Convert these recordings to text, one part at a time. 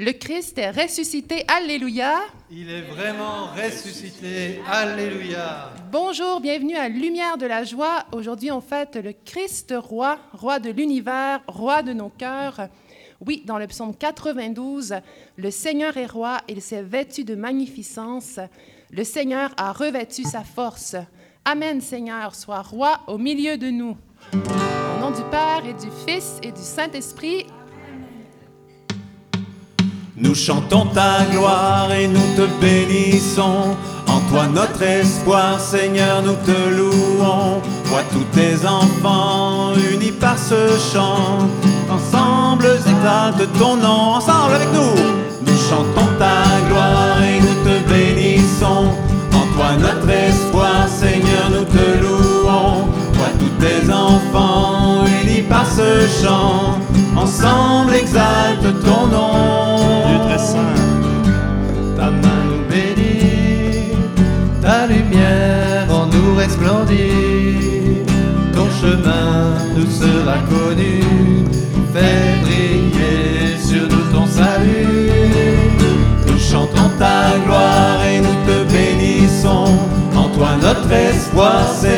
Le Christ est ressuscité. Alléluia. Il est vraiment ressuscité. Alléluia. Bonjour, bienvenue à Lumière de la joie. Aujourd'hui, on fête le Christ roi, roi de l'univers, roi de nos cœurs. Oui, dans le psaume 92, le Seigneur est roi, il s'est vêtu de magnificence. Le Seigneur a revêtu sa force. Amen, Seigneur, sois roi au milieu de nous. Au nom du Père et du Fils et du Saint-Esprit. Nous chantons ta gloire et nous te bénissons. En toi notre espoir, Seigneur, nous te louons. Vois tous tes enfants unis par ce chant. Ensemble, exalte ton nom. Ensemble avec nous. Nous chantons ta gloire et nous te bénissons. En toi notre espoir, Seigneur, nous te louons. Vois tous tes enfants par ce chant. Ensemble, exalte ton nom. Dieu très saint, ta main nous bénit, ta lumière en nous resplendit. Ton chemin nous sera connu, fais briller sur nous ton salut. Nous chantons ta gloire et nous te bénissons. En toi notre espoir, Seigneur,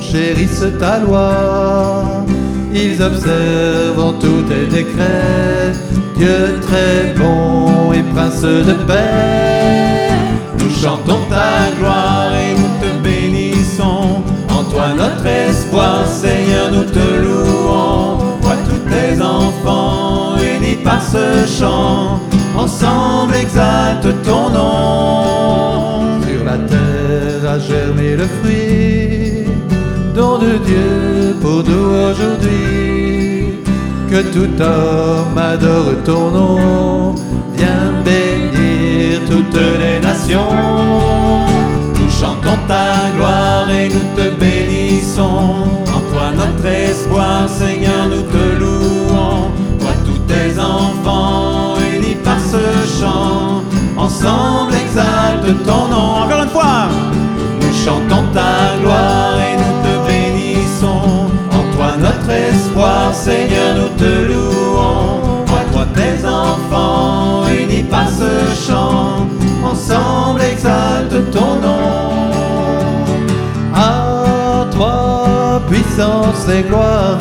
chérissent ta loi. Ils observent en tous tes décrets, Dieu très bon et prince de paix. Nous chantons ta gloire et nous te bénissons. En toi notre espoir, Seigneur, nous te louons. Vois tous tes enfants unis par ce chant. Ensemble exalte ton nom. Sur la terre a germé le fruit, don de Dieu pour nous aujourd'hui. Que tout homme adore ton nom, viens bénir toutes les nations. Nous chantons ta gloire et nous te bénissons. En toi notre espoir, Seigneur, nous te louons. Vois tous tes enfants unis par ce chant. Ensemble exalte ton nom. Encore une fois. Nous chantons ta gloire Seigneur, nous te louons. Vois toi tes enfants unis par ce chant. Ensemble exalte ton nom. À toi, puissance et gloire,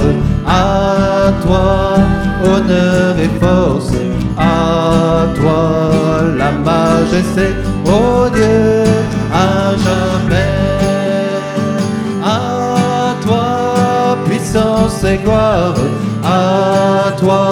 à toi, honneur et force, à toi, la majesté, ô Dieu, à jamais. Puissance et gloire, à toi,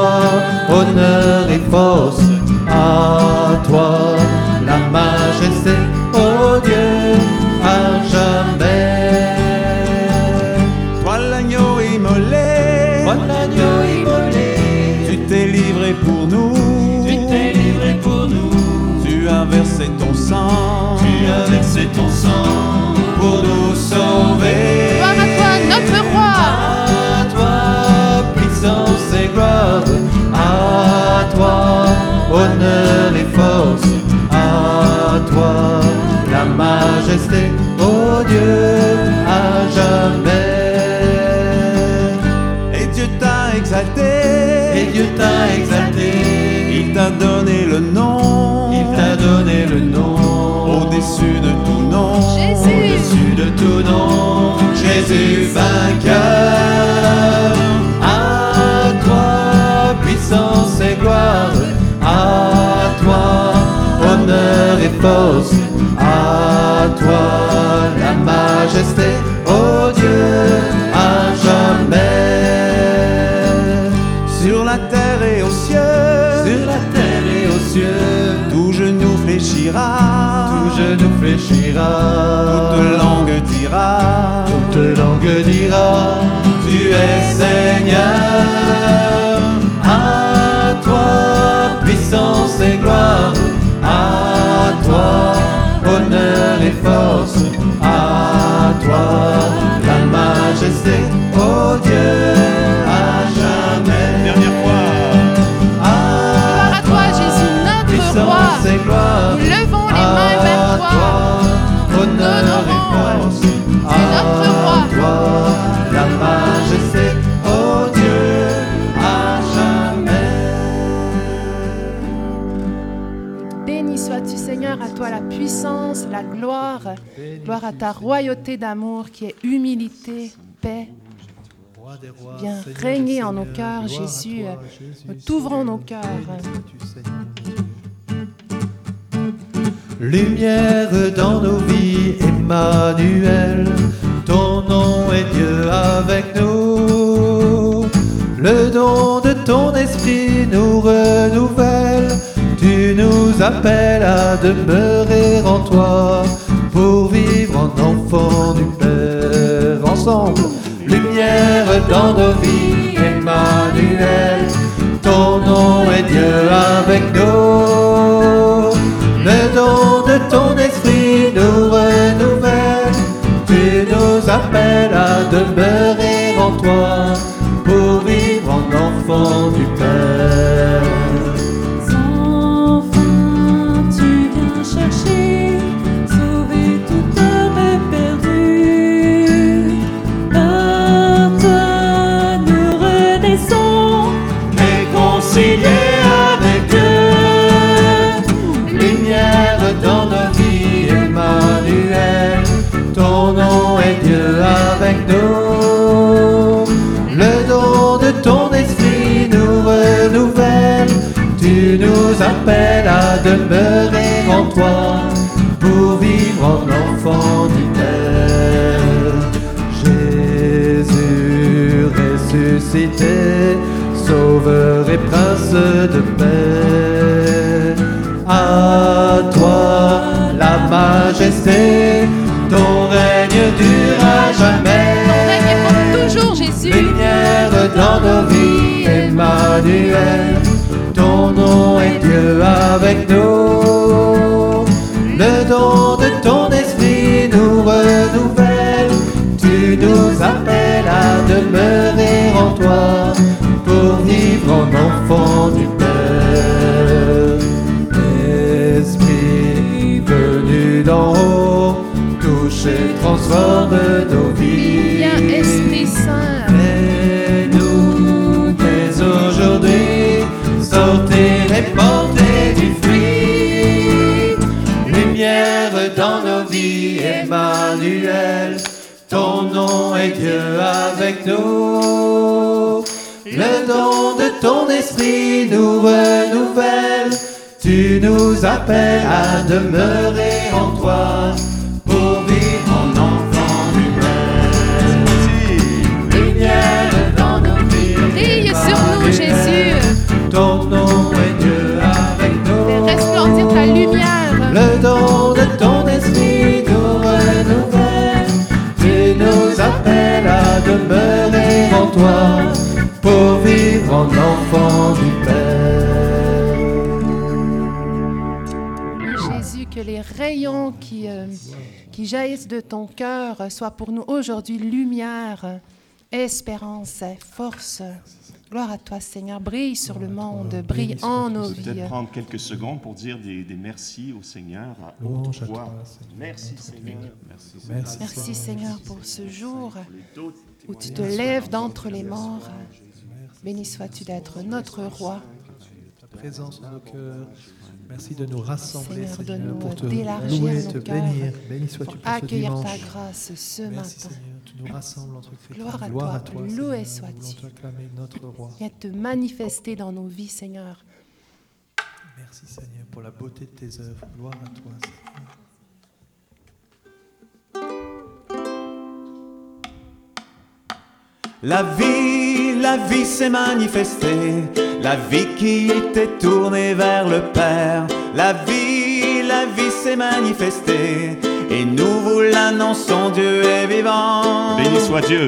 Dieu, à jamais. Et Dieu t'a exalté. Et Dieu t'a exalté, Il t'a donné le nom. il t'a donné le nom. Au-dessus de tout nom. Au-dessus de tout nom, Jésus vainqueur. À toi, puissance et gloire. À toi, honneur et force. À toi, cieux, Tout genou fléchira. tout genou fléchira. Toute langue dira. Toute langue dira, tu es Seigneur. À toi, puissance et gloire. À toi, honneur et force. À toi, à ta royauté d'amour qui est humilité, paix. Viens régner en nos cœurs, Jésus. Nous t'ouvrons nos cœurs. Lumière dans nos vies, Emmanuel, ton nom est Dieu avec nous. Le don de ton esprit nous renouvelle, tu nous appelles à demeurer en toi vivre en enfant du Père ensemble. Lumière dans nos vies, Emmanuel, ton nom est Dieu avec nous. Le don de ton esprit nous renouvelle, tu nous appelles à demeurer réconciliés avec Dieu. Lumière dans nos vies, Emmanuel, ton nom est Dieu avec nous. Le don de ton esprit nous renouvelle, tu nous appelles à demeurer en toi pour vivre en enfant. Jésus ressuscité, Sauveur et Prince de paix. À toi la majesté, ton règne dure à jamais. Ton règne pour toujours, Jésus. Lumière dans nos vies, Emmanuel, ton nom est Dieu avec nous. Et transforme nos vies. Viens, Esprit Saint. Et nous, dès aujourd'hui, sortez, répandez du fruit. Lumière dans nos vies, Emmanuel, ton nom est Dieu avec nous. Le don de ton esprit nous renouvelle, tu nous appelles à demeurer en toi de ton esprit nous renouvelle. Tu nous appelles à demeurer en toi pour vivre en enfant du Père. Jésus, que les rayons qui, euh, qui jaillissent de ton cœur soient pour nous aujourd'hui lumière, espérance, force. Gloire à toi, Seigneur. Brille sur le monde, brille en nos vies. Peut-être prendre quelques secondes pour dire des, des merci au Seigneur à haute voix. toi, Seigneur. Merci Seigneur. Merci Merci. Merci, Seigneur, pour ce jour où tu te lèves d'entre les morts. Béni sois-tu d'être notre roi. Ta présence dans nos cœurs. Merci de nous rassembler, Seigneur, Seigneur, donne-nous pour te d'élargir louer, te bénir. Béni sois-tu pour ce dimanche. ta grâce ce Merci matin. Seigneur, tu nous rassembles entre chrétiens. Gloire à toi, loué Seigneur. sois-tu. Nous notre roi. Viens te manifester dans nos vies, Seigneur. Merci Seigneur pour la beauté de tes œuvres. Gloire à toi Seigneur. La vie, la vie s'est manifestée, la vie qui était tournée vers le Père. La vie, la vie s'est manifestée, et nous vous l'annonçons, Dieu est vivant. Béni soit Dieu.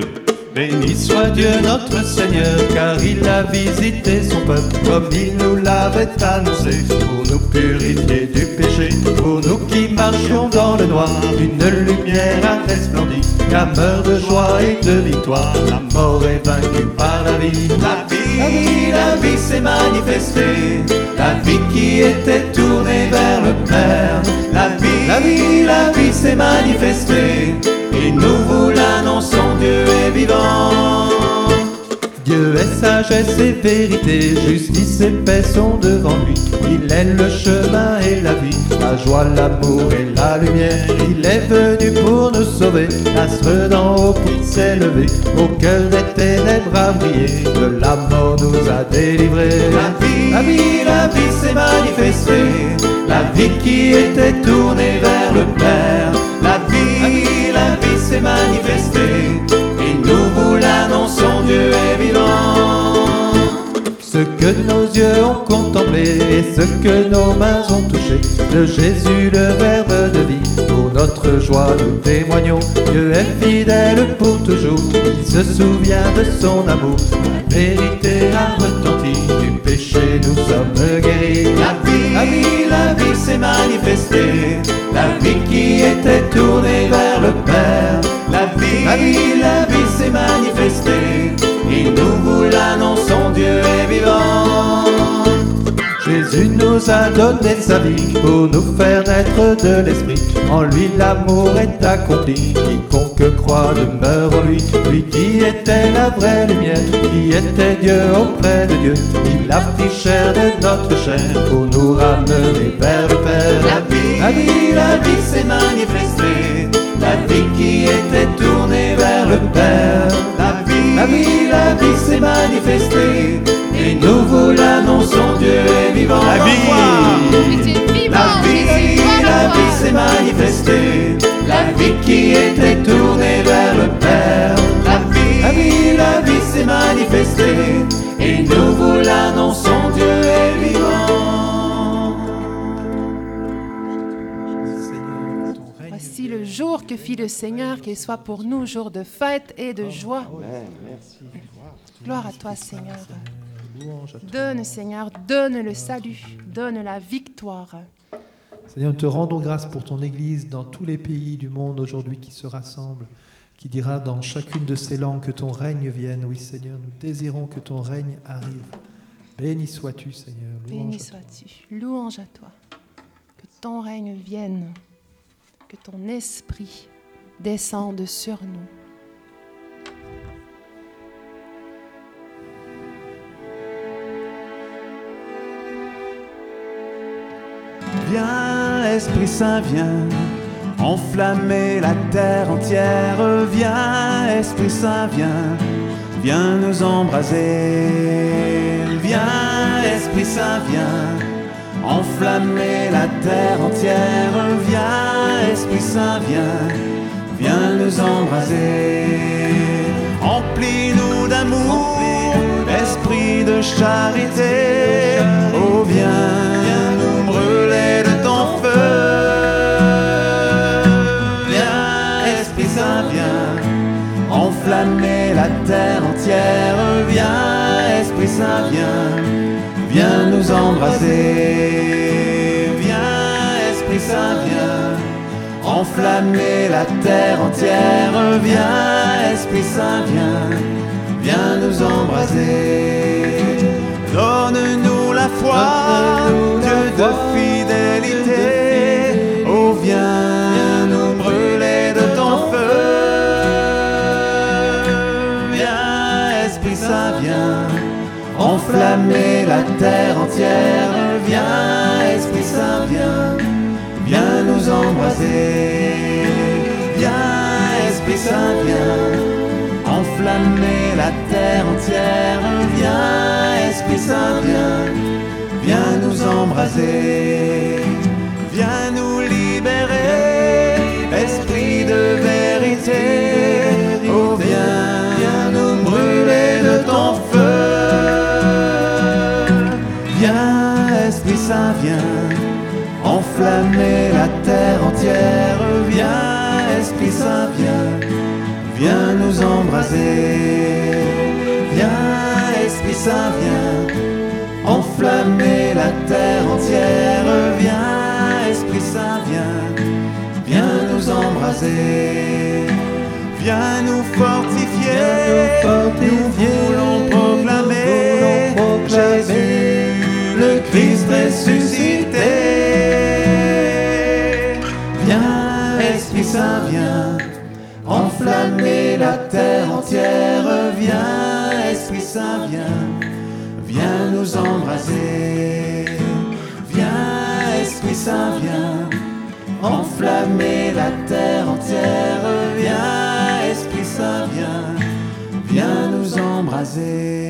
Béni soit Dieu notre Seigneur, car il a visité son peuple comme il nous l'avait annoncé, pour nous purifier du péché, pour nous qui marchions dans le noir, une lumière a resplendi, clameur de joie et de victoire, la mort est vaincue par la vie. La vie, la vie s'est manifestée, la vie qui était tournée vers le Père. La vie, la vie, la vie s'est manifestée, et nous vous l'annonçons, Dieu est sagesse et vérité, justice et paix sont devant lui. Il est le chemin et la vie, la joie, l'amour et la lumière. Il est venu pour nous sauver, l'astre d'en haut pour s'élever. Au cœur des ténèbres à briller, de la mort nous a délivrés. La vie, la vie, la vie s'est manifestée, la vie qui était tournée vers le Père. La vie, la vie s'est manifestée, que nos yeux ont contemplé et ce que nos mains ont touché de Jésus, le Verbe de vie. Pour notre joie, nous témoignons. Dieu est fidèle pour toujours. Il se souvient de son amour. La vérité a retenti. Du péché, nous sommes guéris. La vie, la vie, la vie s'est manifestée, la vie qui était tournée vers le Père. La vie, la vie, la vie Jésus nous a donné sa vie pour nous faire naître de l'esprit. En lui l'amour est accompli. Quiconque croit demeure en lui. Lui qui était la vraie lumière, qui était Dieu auprès de Dieu. Il a pris chair de notre chair pour nous ramener vers le Père. La vie, la vie, la vie s'est manifestée, la vie qui était tournée vers le Père. La vie, la vie, la vie vous l'annonçons, Dieu est vivant. La vivant, La vie, la vie s'est manifestée, la vie qui était tournée vers le Père. La vie, la vie, la vie s'est manifestée, et nous vous l'annonçons, Dieu est vivant. Voici le jour que fit le Seigneur, qu'il soit pour nous jour de fête et de joie. Gloire à toi, Seigneur. Louange à toi. Donne, Seigneur, donne le salut, donne la victoire. Seigneur, nous te rendons grâce pour ton Église dans tous les pays du monde aujourd'hui qui se rassemblent, qui dira dans chacune de ces langues que ton règne vienne. Oui, Seigneur, nous désirons que ton règne arrive. Béni sois-tu, Seigneur. Louange Béni sois-tu. Louange à toi. Que ton règne vienne. Que ton esprit descende sur nous. Viens, Esprit Saint, viens, enflammer la terre entière. Viens, Esprit Saint, viens, viens nous embraser. Viens, Esprit Saint, viens, enflammer la terre entière. Viens, Esprit Saint, viens, viens nous embraser. Emplis-nous d'amour, esprit de charité. Oh, viens, Viens, Esprit Saint, viens, enflammer la terre entière. Viens, Esprit Saint, viens, viens nous embraser. Viens, Esprit Saint, viens, enflammer la terre entière. Viens, Esprit Saint, viens, viens nous embraser. Donne-nous la foi, viens nous brûler de ton feu. Viens, Esprit Saint, viens enflammer la terre entière. Viens, Esprit Saint, viens, viens nous embraser. Viens, Esprit Saint, viens enflammer la terre entière. Viens, Esprit Saint, viens, viens nous embraser. Viens, Esprit Saint, viens, viens nous embraser. Viens, Esprit Saint, viens enflammer la terre entière. Viens, Esprit Saint, viens, viens nous embraser. Viens nous fortifier, Viens nous fortifier. nous viens Esprit Saint, viens, enflammer la terre entière. Viens, Esprit Saint, viens, viens nous embraser.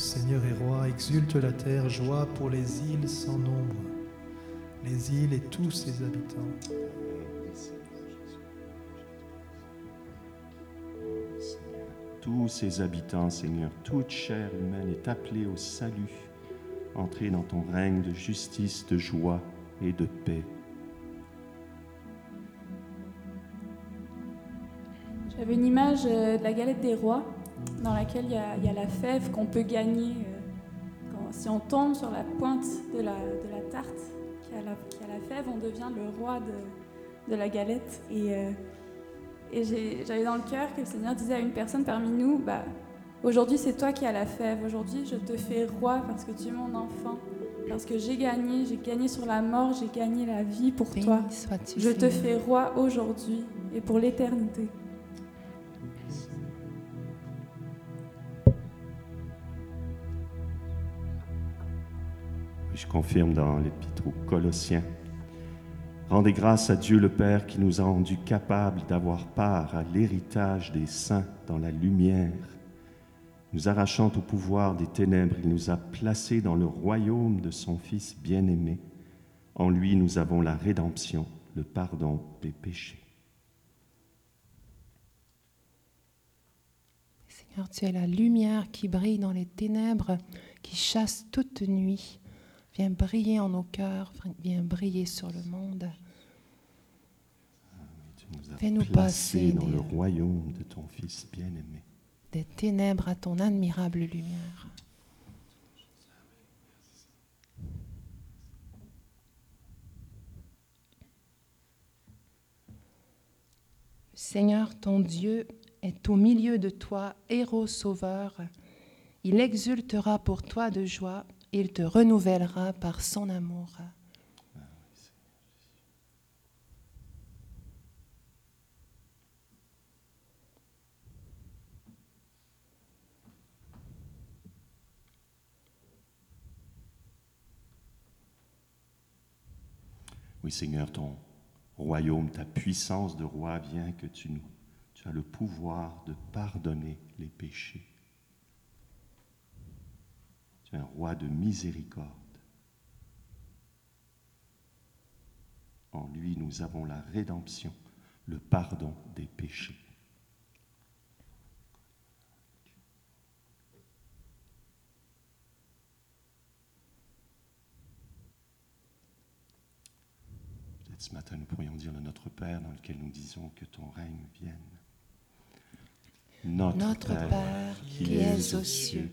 Seigneur est roi, exulte la terre, joie pour les îles sans nombre, les îles et tous ses habitants. Tous ses habitants, Seigneur, toute chair humaine est appelée au salut. Entrez dans ton règne de justice, de joie et de paix. J'avais une image euh, de la galette des rois, dans laquelle il y a, il y a la fève qu'on peut gagner euh, quand- si on tombe sur la pointe de la, de la tarte qui a la, qui a la fève, on devient le roi de, de la galette. Et, euh, et j'avais dans le cœur que le Seigneur disait à une personne parmi nous, bah, aujourd'hui c'est toi qui as la fève, aujourd'hui je te fais roi parce que tu es mon enfant, parce que j'ai gagné, j'ai gagné sur la mort, j'ai gagné la vie pour toi. Béni Je te fais roi aujourd'hui et pour l'éternité. Je confirme dans l'Épître aux Colossiens. Rendez grâce à Dieu le Père qui nous a rendus capables d'avoir part à l'héritage des saints dans la lumière. Nous arrachant au pouvoir des ténèbres, il nous a placés dans le royaume de son Fils bien-aimé. En lui, nous avons la rédemption, le pardon des péchés. Seigneur, tu es la lumière qui brille dans les ténèbres, qui chasse toute nuit. Viens briller en nos cœurs, viens briller sur le monde. Fais-nous passer dans des- le royaume de ton Fils bien-aimé. Des ténèbres à ton admirable lumière. Seigneur, ton Dieu est au milieu de toi, héros sauveur. Il exultera pour toi de joie, il te renouvellera par son amour. Oui, Seigneur, ton royaume, ta puissance de roi vient que tu nous, tu as le pouvoir de pardonner les péchés. Tu es un roi de miséricorde. En lui, nous avons la rédemption, le pardon des péchés. Peut-être ce matin, nous pourrions dire le Notre Père dans lequel nous disons que ton règne vienne. Notre Père qui es aux cieux,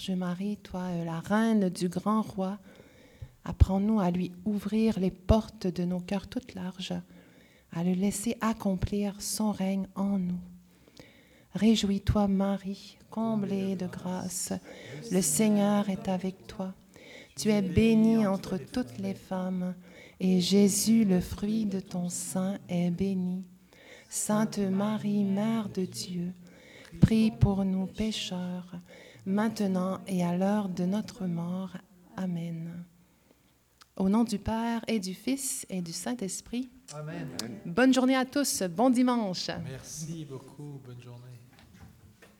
Vierge Marie, toi, euh, la reine du grand roi, Apprends-nous à lui ouvrir les portes de nos cœurs toutes larges, à le laisser accomplir son règne en nous. Réjouis-toi, Marie, comblée de grâce. Le Seigneur est avec toi. Tu es bénie entre toutes les femmes, et Jésus, le fruit de ton sein, est béni. Sainte Marie, Mère de Dieu, prie pour nous pécheurs, maintenant et à l'heure de notre mort. Amen. Au nom du Père et du Fils et du Saint-Esprit. Amen. Bonne journée à tous, bon dimanche. Merci beaucoup. Bonne journée.